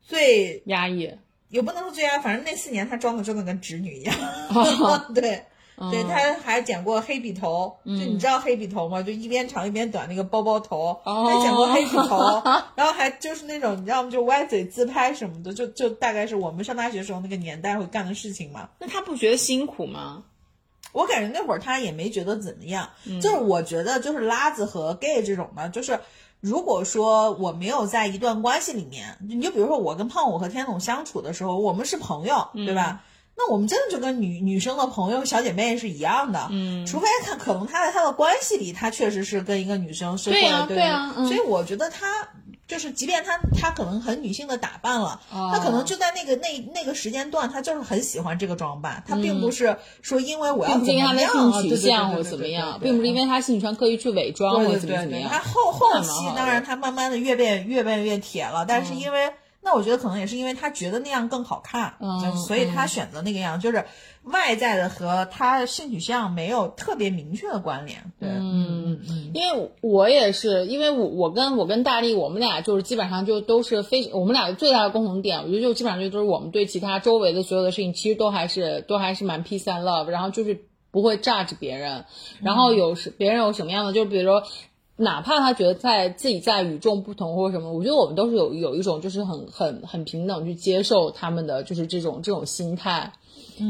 最压抑，也不能说最爱，反正那四年他装的真的跟直女一样。对，对，他还剪过黑笔头，就你知道黑笔头吗？就一边长一边短那个包包头，哦还剪过黑笔头，然后还就是那种你知道吗？就歪嘴自拍什么的，就就大概是我们上大学时候那个年代会干的事情嘛。那他不觉得辛苦吗？我感觉那会儿他也没觉得怎么样，嗯就是我觉得就是拉子和 gay 这种呢，就是如果说我没有在一段关系里面，你就比如说我跟胖虎和天总相处的时候，我们是朋友，嗯对吧？那我们真的就跟女女生的朋友、小姐妹是一样的，嗯，除非他可能他在他的关系里，他确实是跟一个女生是对呀或者对呀嗯所以我觉得他就是，即便她她可能很女性的打扮了，哦他可能就在那个那那个时间段，她就是很喜欢这个装扮，她并不是说因为我要怎么样性取啊对对对对向或者对对怎么样，对并不是因为她性取向刻意去伪装或者对对对对，怎么怎么样。她后后期当然她慢慢的越变越变越铁了，但嗯是因为、那我觉得可能也是因为他觉得那样更好看，嗯所以他选择那个样，就是外在的和他性取向没有特别明确的关联。对，嗯嗯因为我也是，因为我我跟我跟大力，我们俩就是基本上就都是非我们俩最大的共同点，我觉得就基本上就都是我们对其他周围的所有的事情，其实都还是都还是蛮 peace and love，然后就是不会 judge 别人，然后有时别人有什么样的，就比如说。哪怕他觉得在自己在与众不同或者什么，我觉得我们都是有有一种就是很很很平等去接受他们的就是这种这种心态，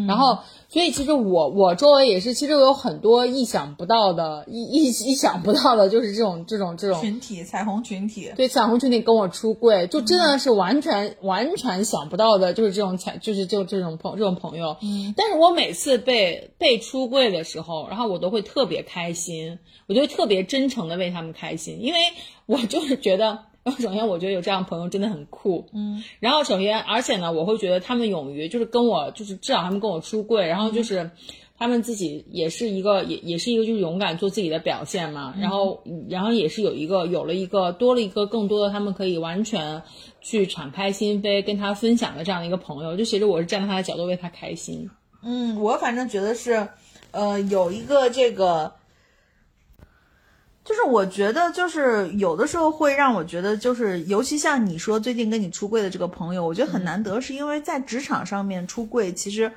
然后，所以其实我我周围也是，其实有很多意想不到的，意 意意想不到的，就是这种这种这种群体彩虹群体，对彩虹群体跟我出柜，就真的是完全、完全想不到的，就是这种彩，就是就这种朋这种朋友。嗯，但是我每次被被出柜的时候，然后我都会特别开心，我就会特别真诚的为他们开心，因为我就是觉得。首先，我觉得有这样的朋友真的很酷，嗯。然后，首先，而且呢，我会觉得他们勇于，就是跟我，就是至少他们跟我出柜，然后就是他们自己也是一个，也也是一个就是勇敢做自己的表现嘛。然后，然后也是有一个有了一个多了一个更多的他们可以完全去敞开心扉跟他分享的这样的一个朋友。就其实我是站在他的角度为他开心。嗯，我反正觉得是，呃，有一个这个。就是我觉得，就是有的时候会让我觉得，就是尤其像你说最近跟你出柜的这个朋友，我觉得很难得，是因为在职场上面出柜其实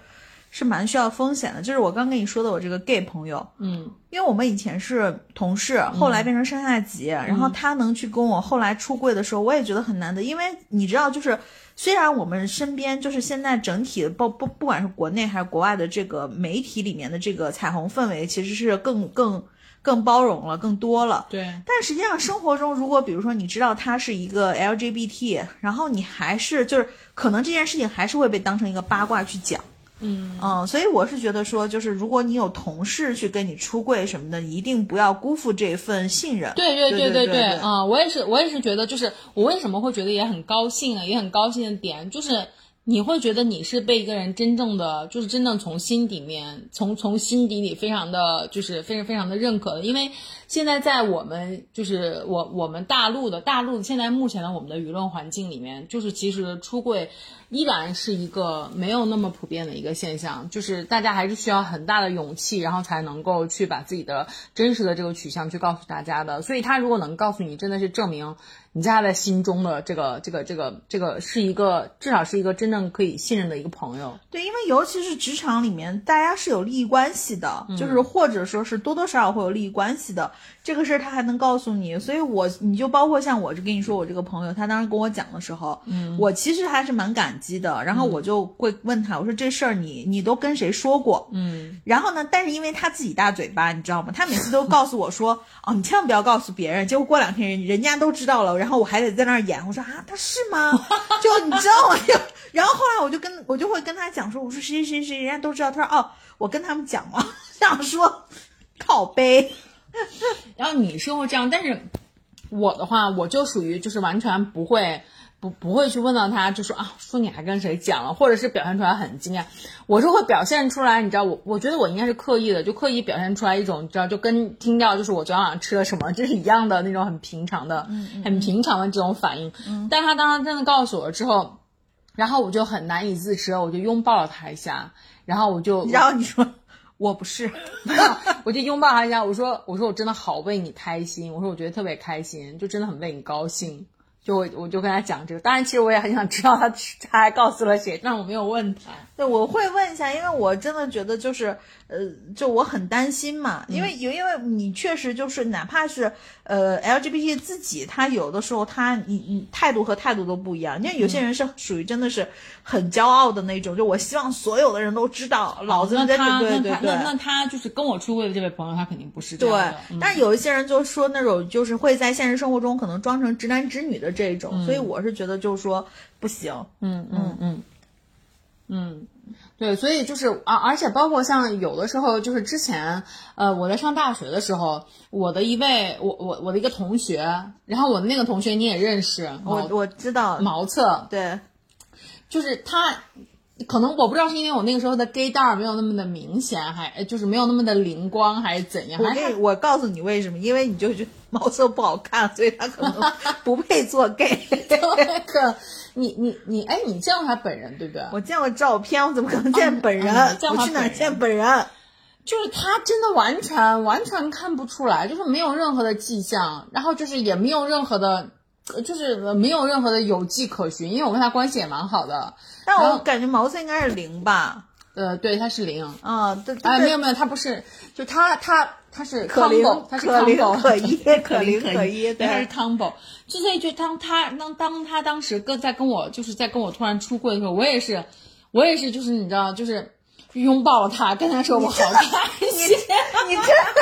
是蛮需要风险的。就是我刚跟你说的，我这个 gay 朋友，嗯。因为我们以前是同事，后来变成上下级，然后他能去跟我后来出柜的时候，我也觉得很难得，因为你知道，就是虽然我们身边就是现在整体不不不管是国内还是国外的这个媒体里面的这个彩虹氛围，其实是更更更包容了，更多了。对，但实际上，生活中如果比如说你知道他是一个 LGBT，然后你还是就是可能这件事情还是会被当成一个八卦去讲。嗯嗯，所以我是觉得说，就是如果你有同事去跟你出柜什么的，一定不要辜负这份信任。对对对对对啊、我也是，我也是觉得，就是我为什么会觉得也很高兴呢？也很高兴的点就是。你会觉得你是被一个人真正的，就是真正从心底面，从从心底里非常的，就是非常非常的认可的，因为现在在我们就是我我们大陆的大陆现在目前的我们的舆论环境里面，就是其实出柜依然是一个没有那么普遍的一个现象，就是大家还是需要很大的勇气，然后才能够去把自己的真实的这个取向去告诉大家的。所以他如果能告诉你，真的是证明你在他的心中的这个这个这个这个是一个至少是一个真正可以信任的一个朋友。对，因为尤其是职场里面，大家是有利益关系的，嗯就是或者说是多多少少会有利益关系的。这个事儿他还能告诉你，所以我你就包括像我就跟你说，我这个朋友他当时跟我讲的时候，嗯，我其实还是蛮感激的。然后我就会问他，我说这事儿你你都跟谁说过？嗯，然后呢，但是因为他自己大嘴巴，你知道吗？他每次都告诉我说，哦，你千万不要告诉别人。结果过两天人人家都知道了，然后我还得在那儿演。我说啊，他是吗？就你知道吗？就然后后来我就跟我就会跟他讲说，我说谁谁谁，人家都知道。他说哦，我跟他们讲了，这样说靠背。然后你是会这样，但是我的话，我就属于就是完全不会。不不会去问到他，就说啊，说你还跟谁讲了，或者是表现出来很惊讶，我是会表现出来，你知道，我我觉得我应该是刻意的，就刻意表现出来一种，你知道，就跟听到就是我昨天晚上吃了什么，这是一样的那种很平常的、很平常的这种反应。但他当时真的告诉我之后，然后我就很难以自持，我就拥抱了他一下，然后我就然后你说我不是，我就拥抱他一下，我说我说我真的好为你开心，我说我觉得特别开心，就真的很为你高兴。就我我就跟他讲这个，当然其实我也很想知道他他还告诉了谁，但我没有问他。对，我会问一下，因为我真的觉得就是，呃，就我很担心嘛，因为有、因为你确实就是哪怕是呃 LGBT 自己，他有的时候他你你态度和态度都不一样，因为有些人是属于真的是很骄傲的那种，就我希望所有的人都知道，老子那在对对对。那那他就是跟我出柜的这位朋友，他肯定不是这对但是有一些人就说那种就是会在现实生活中可能装成直男直女的这种，所以我是觉得就是说不行。嗯嗯。嗯嗯，对，所以就是啊，而且包括像有的时候，就是之前呃，我在上大学的时候，我的一位我我我的一个同学，然后我的那个同学你也认识，我我知道，毛厕，对，就是他。可能我不知道是因为我那个时候的 gay 蛋儿没有那么的明显，还呃就是没有那么的灵光，还是怎样？还我我告诉你为什么？因为你就觉得毛色不好看，所以他可能 不配做 gay。那个你你你，哎，你见过他本人对不对？我见过照片，我怎么可能见本人？嗯见过我去哪儿见本人？就是他真的完全完全看不出来，就是没有任何的迹象，然后就是也没有任何的，呃就是没有任何的有迹可循，因为我跟他关系也蛮好的。但我感觉毛色应该是零吧？呃，对，他是零。啊，对，哎，没有没有，他不是，就他他 他是 combo，他是 combo，可一可可零可可一对，他是对 combo。就所以就当他当当他当时跟在跟我就是在跟我突然出柜的时候，我也是我也是就是你知道就是拥抱了他，跟他说我好开心。你真的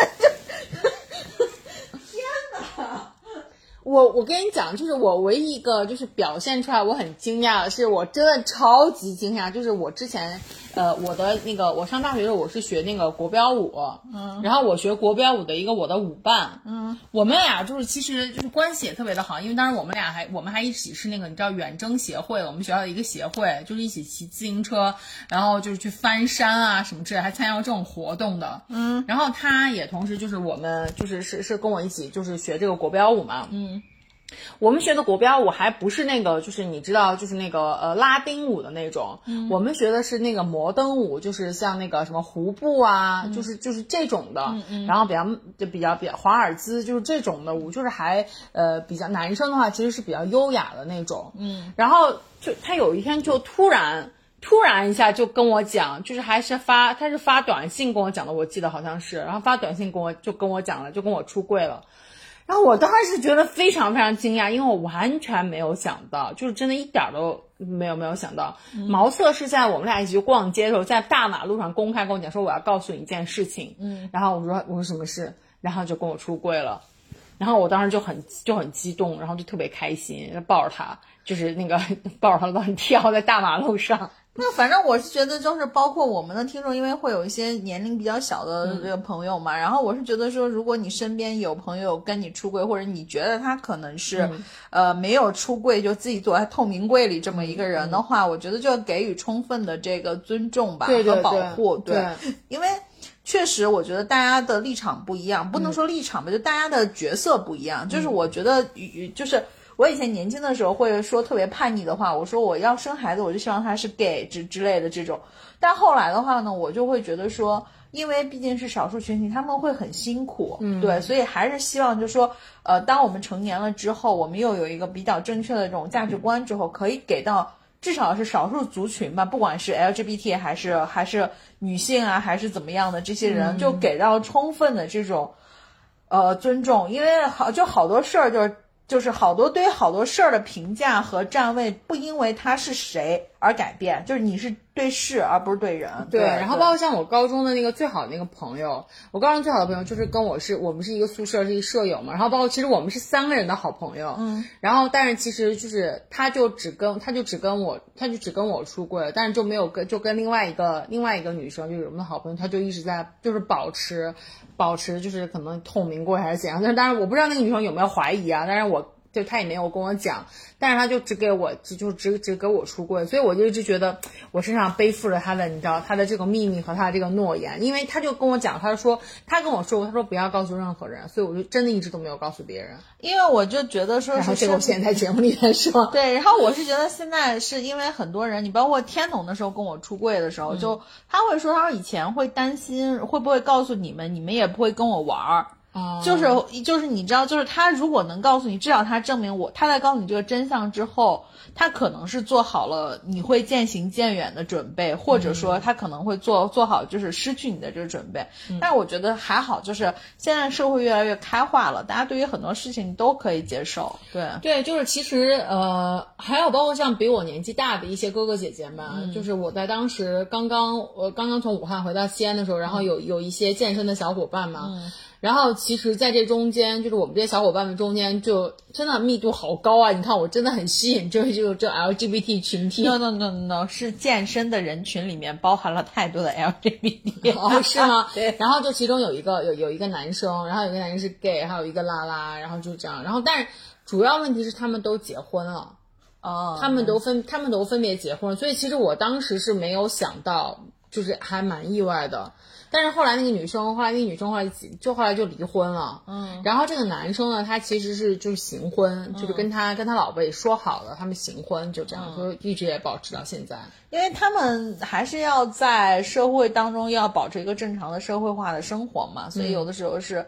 我我跟你讲，就是我唯一一个就是表现出来我很惊讶的是，我真的超级惊讶，就是我之前呃我的那个我上大学的时候我是学那个国标舞，嗯，然后我学国标舞的一个我的舞伴，嗯，我们俩就是其实就是关系也特别的好，因为当时我们俩还我们还一起是那个你知道远征协会，我们学校的一个协会，就是一起骑自行车，然后就是去翻山啊什么之类，还参加过这种活动的，嗯，然后他也同时就是我们就是是是跟我一起就是学这个国标舞嘛，嗯。我们学的国标舞还不是那个，就是你知道，就是那个呃拉丁舞的那种。我们学的是那个摩登舞，就是像那个什么胡步啊，就是就是这种的。然后比较就比较比较华尔兹，就是这种的舞，就是还呃比较男生的话，其实是比较优雅的那种。嗯。然后就他有一天就突然突然一下就跟我讲，就是还是发他是发短信跟我讲的，我记得好像是，然后发短信跟我就跟我讲了，就跟我出柜了。然后我当时觉得非常非常惊讶，因为我完全没有想到，就是真的一点儿都没有没有想到，毛瑟是在我们俩一起去逛街的时候，在大马路上公开跟我讲说我要告诉你一件事情，嗯，然后我说我说什么事，然后就跟我出柜了，然后我当时就很就很激动，然后就特别开心，抱着他，就是那个 抱着他乱跳在大马路上。那反正我是觉得，就是包括我们的听众，因为会有一些年龄比较小的这个朋友嘛。然后我是觉得说，如果你身边有朋友跟你出柜，或者你觉得他可能是，呃，没有出柜就自己躲在透明柜里这么一个人的话，我觉得就要给予充分的这个尊重吧对对和保护。对因为确实我觉得大家的立场不一样，不能说立场吧，就大家的角色不一样。就是我觉得与就是。我以前年轻的时候会说特别叛逆的话，我说我要生孩子，我就希望他是 gay 之之类的这种。但后来的话呢，我就会觉得说，因为毕竟是少数群体，他们会很辛苦，嗯，对，所以还是希望就是说，呃，当我们成年了之后，我们又有一个比较正确的这种价值观之后，可以给到至少是少数族群吧，不管是 LGBT 还是还是女性啊，还是怎么样的这些人，就给到充分的这种呃尊重，因为好就好多事儿就是。就是好多对好多事儿的评价和站位，不因为他是谁而改变，就是你是对事而不是对人。对，然后包括像我高中的那个最好的那个朋友，我高中最好的朋友就是跟我是我们是一个宿舍是一个舍友嘛，然后包括其实我们是三个人的好朋友，嗯，然后但是其实就是他就只跟他就只跟我他就只跟我出柜了，但是就没有跟就跟另外一个另外一个女生就是我们的好朋友，他就一直在就是保持保持就是可能透明过还是怎样，但是当然我不知道那个女生有没有怀疑啊，但是我。就他也没有跟我讲，但是他就只给我只就只只给我出柜，所以我就一直觉得我身上背负着他的，你知道他的这个秘密和他的这个诺言，因为他就跟我讲，他说他跟我说过，他说不要告诉任何人，所以我就真的一直都没有告诉别人。因为我就觉得说然后是这个我现在在节目里面说，对，然后我是觉得现在是因为很多人，你包括天童的时候跟我出柜的时候，就他会说，他说以前会担心会不会告诉你们，你们也不会跟我玩儿。就是就是你知道，就是他如果能告诉你，至少他证明我他在告诉你这个真相之后，他可能是做好了你会渐行渐远的准备，或者说他可能会做做好就是失去你的这个准备。但是我觉得还好，就是现在社会越来越开化了，大家对于很多事情都可以接受。对，对，就是其实呃，还有包括像比我年纪大的一些哥哥姐姐们，就是我在当时刚刚我刚刚从武汉回到西安的时候，然后有有一些健身的小伙伴嘛。然后其实，在这中间，就是我们这些小伙伴们中间，就真的密度好高啊！你看，我真的很吸引这就这 LGBT 群体。no no no no 是健身的人群里面包含了太多的 LGBT。哦，是吗？对。然后就其中有一个有有一个男生，然后有一个男生是 gay，还有一个拉拉，然后就这样。然后但是主要问题是他们都结婚了，哦，他们都分他们都分别结婚了，所以其实我当时是没有想到，就是还蛮意外的。但是后来那个女生，后来那个女生后来就后来就离婚了，嗯，然后这个男生呢，他其实是就是行婚，就是跟他跟他老婆也说好了，他们行婚就这样，就一直也保持到现在。因为他们还是要在社会当中要保持一个正常的社会化的生活嘛，所以有的时候是，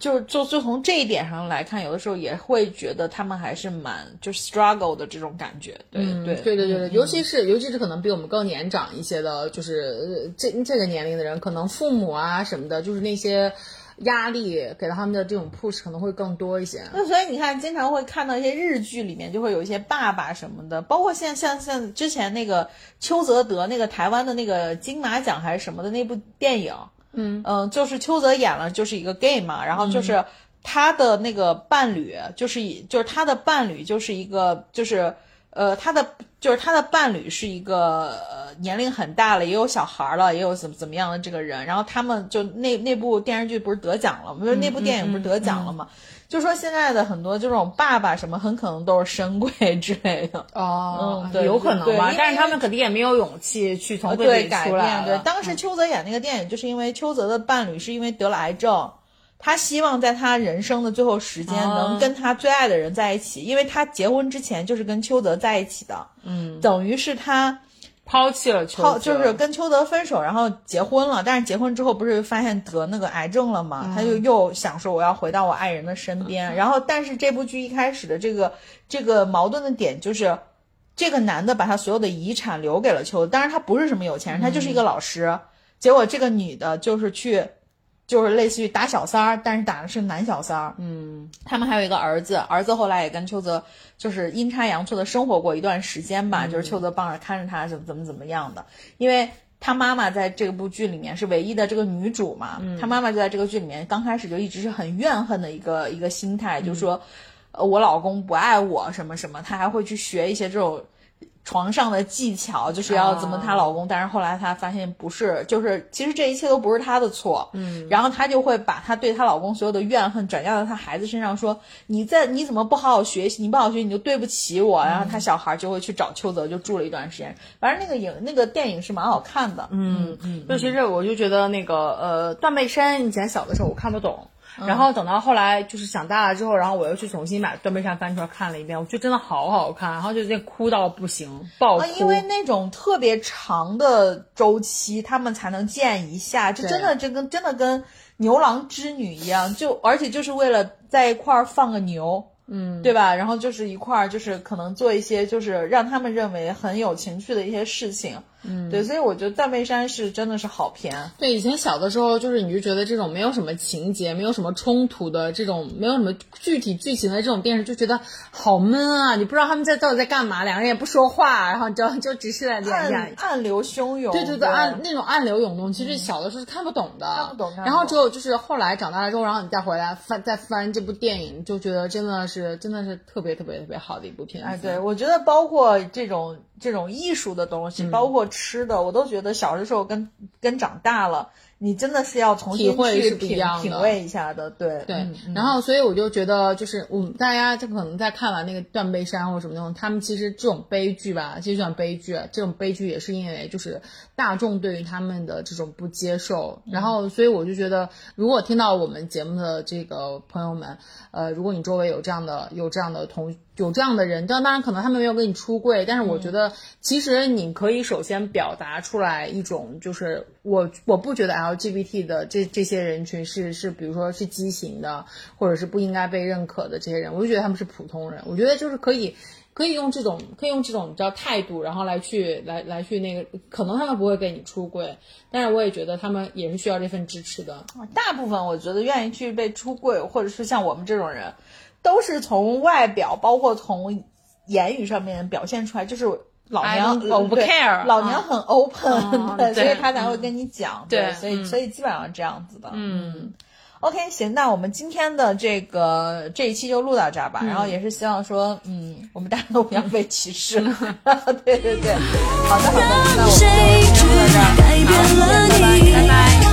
就就就从这一点上来看，有的时候也会觉得他们还是蛮就 struggle 的这种感觉，对对对对对对，尤其是尤其是可能比我们更年长一些的，就是呃这这个年龄的人，可能父母啊什么的，就是那些压力给到他们的这种 push 可能会更多一些。那所以你看，经常会看到一些日剧里面就会有一些爸爸什么的，包括像像像之前那个邱泽德那个台湾的那个金马奖还是什么的那部电影，嗯嗯，就是邱泽演了就是一个 gay 嘛，然后就是他的那个伴侣就是以就是他的伴侣就是一个就是呃他的就是他的伴侣是一个呃年龄很大了，也有小孩了，也有怎么怎么样的这个人，然后他们就那那部电视剧不是得奖了？不是那部电影不是得奖了吗？就说现在的很多这种爸爸什么，很可能都是深贵之类的。哦嗯对有可能吧，但是他们肯定也没有勇气去从柜里对改变，对当时邱泽演那个电影，就是因为邱泽的伴侣是因为得了癌症，他希望在他人生的最后时间哦。能跟他最爱的人在一起，因为他结婚之前就是跟邱泽在一起的，嗯，等于是他抛弃了邱就是跟邱泽分手，然后结婚了。但是结婚之后不是发现得那个癌症了吗？他就又想说我要回到我爱人的身边。然后，但是这部剧一开始的这个这个矛盾的点就是，这个男的把他所有的遗产留给了邱泽，当然他不是什么有钱人，他就是一个老师。结果这个女的就是去。就是类似于打小三儿，但是打的是男小三儿。嗯，他们还有一个儿子，儿子后来也跟邱泽就是阴差阳错的生活过一段时间吧，就是邱泽帮着看着他怎么怎么怎么样的，因为他妈妈在这部剧里面是唯一的这个女主嘛，嗯他妈妈就在这个剧里面刚开始就一直是很怨恨的一个一个心态，就说，呃，我老公不爱我什么什么，他还会去学一些这种。床上的技巧就是要怎么她老公，但是后来她发现不是，就是其实这一切都不是她的错，嗯，然后她就会把她对她老公所有的怨恨转嫁到她孩子身上，说你在你怎么不好好学习，你不好好学习你就对不起我，然后她小孩就会去找邱泽，就住了一段时间，反正那个影那个电影是蛮好看的，嗯嗯，就其实我就觉得那个呃，断背山以前小的时候我看不懂。然后等到后来就是长大了之后，然后我又去重新把《断背山》翻出来看了一遍，我觉得真的好好看，然后就那哭到不行，爆哭。啊，因为那种特别长的周期，他们才能见一下，这真的这跟真的跟牛郎织女一样，就而且就是为了在一块儿放个牛，嗯，对吧？然后就是一块儿就是可能做一些就是让他们认为很有情趣的一些事情，嗯，对，所以我觉得《断背山》是真的是好片。对，以前小的时候，就是你就觉得这种没有什么情节、没有什么冲突的这种，没有什么具体剧情的这种电视，就觉得好闷啊！你不知道他们在到底在干嘛，两个人也不说话，然后就就只是在两暗。暗流汹涌，对对对，暗那种暗流涌动，其实小的时候是看不懂的，看不懂看不懂然后只有就是后来长大了之后，然后你再回来翻再翻这部电影，就觉得真的是真的是特别特别特别好的一部片子。哎，对，我觉得包括这种这种艺术的东嗯。西，包括吃的，我都觉得小的时候跟跟长大了，你真的是要重新体会去是不一品样的。品味一下的。对对，然后所以我就觉得，就是我们大家就可能在看完那个《断背山》或者什么那种，他们其实这种悲剧吧，其实算悲剧，这种悲剧也是因为就是大众对于他们的这种不接受，然后所以我就觉得，如果听到我们节目的这个朋友们，呃，如果你周围有这样的有这样的同有这样的人，当当然可能他们没有跟你出柜，但是我觉得其实你可以首先表达出来一种，就是我我不觉得 LGBT 的这这些人群是是比如说是畸形的，或者是不应该被认可的这些人，我就觉得他们是普通人，我觉得就是可以。可以用这种，可以用这种叫态度，然后来去来来去那个，可能他们不会给你出柜，但是我也觉得他们也是需要这份支持的。大部分我觉得愿意去被出柜，或者是像我们这种人，都是从外表，包括从言语上面表现出来，就是老娘我不 care 老娘很 open，所以他才会跟你讲，对所以、嗯所以基本上这样子的，嗯。OK，行，那我们今天的这个这一期就录到这儿吧。然后也是希望说，嗯，我们大家都不要被歧视。对对对，好的好的，那我们就谁先录到这儿。去改变了你？拜拜。